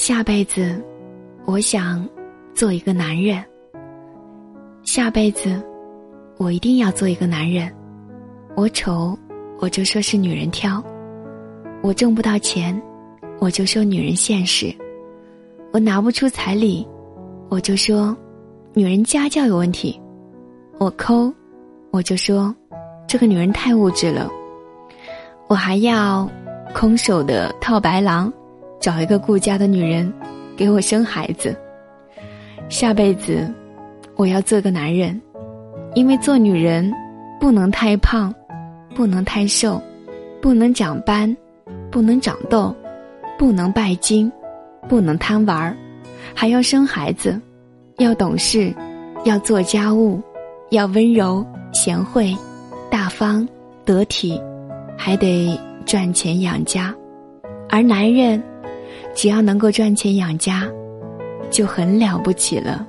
下辈子，我想做一个男人。下辈子，我一定要做一个男人。我丑，我就说是女人挑；我挣不到钱，我就说女人现实；我拿不出彩礼，我就说女人家教有问题；我抠，我就说这个女人太物质了。我还要空手的套白狼。找一个顾家的女人，给我生孩子。下辈子，我要做个男人，因为做女人不能太胖，不能太瘦，不能长斑，不能长痘，不能拜金，不能贪玩儿，还要生孩子，要懂事，要做家务，要温柔贤惠、大方得体，还得赚钱养家，而男人。只要能够赚钱养家，就很了不起了。